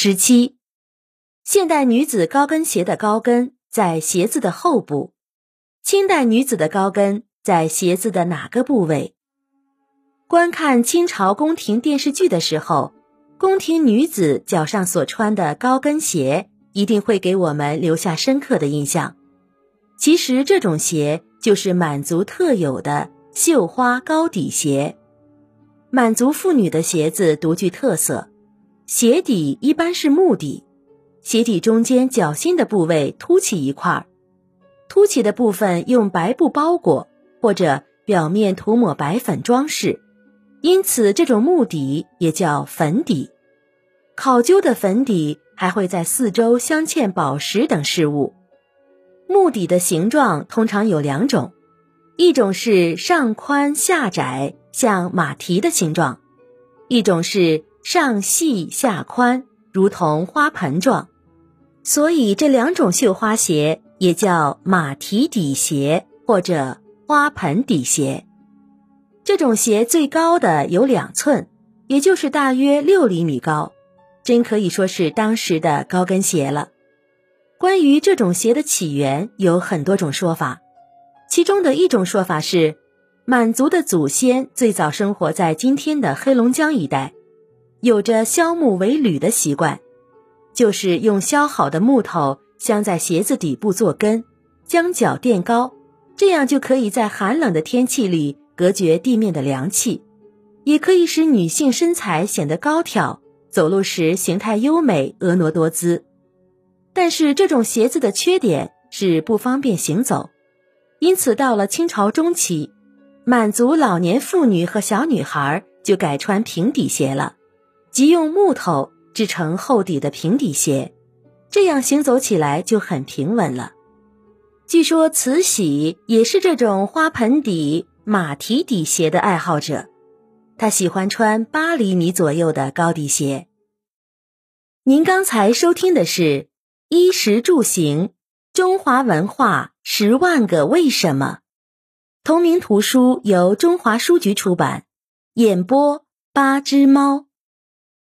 十七，现代女子高跟鞋的高跟在鞋子的后部，清代女子的高跟在鞋子的哪个部位？观看清朝宫廷电视剧的时候，宫廷女子脚上所穿的高跟鞋一定会给我们留下深刻的印象。其实这种鞋就是满族特有的绣花高底鞋。满族妇女的鞋子独具特色，鞋底一般是木底，鞋底中间脚心的部位凸起一块，凸起的部分用白布包裹，或者表面涂抹白粉装饰，因此这种木底也叫粉底。考究的粉底还会在四周镶嵌宝石等饰物。木底的形状通常有两种，一种是上宽下窄。像马蹄的形状，一种是上细下宽，如同花盆状，所以这两种绣花鞋也叫马蹄底鞋或者花盆底鞋。这种鞋最高的有两寸，也就是大约六厘米高，真可以说是当时的高跟鞋了。关于这种鞋的起源，有很多种说法，其中的一种说法是。满族的祖先最早生活在今天的黑龙江一带，有着削木为履的习惯，就是用削好的木头镶在鞋子底部做跟，将脚垫高，这样就可以在寒冷的天气里隔绝地面的凉气，也可以使女性身材显得高挑，走路时形态优美、婀娜多姿。但是这种鞋子的缺点是不方便行走，因此到了清朝中期。满族老年妇女和小女孩就改穿平底鞋了，即用木头制成厚底的平底鞋，这样行走起来就很平稳了。据说慈禧也是这种花盆底马蹄底鞋的爱好者，她喜欢穿八厘米左右的高底鞋。您刚才收听的是《衣食住行：中华文化十万个为什么》。同名图书由中华书局出版，演播八只猫。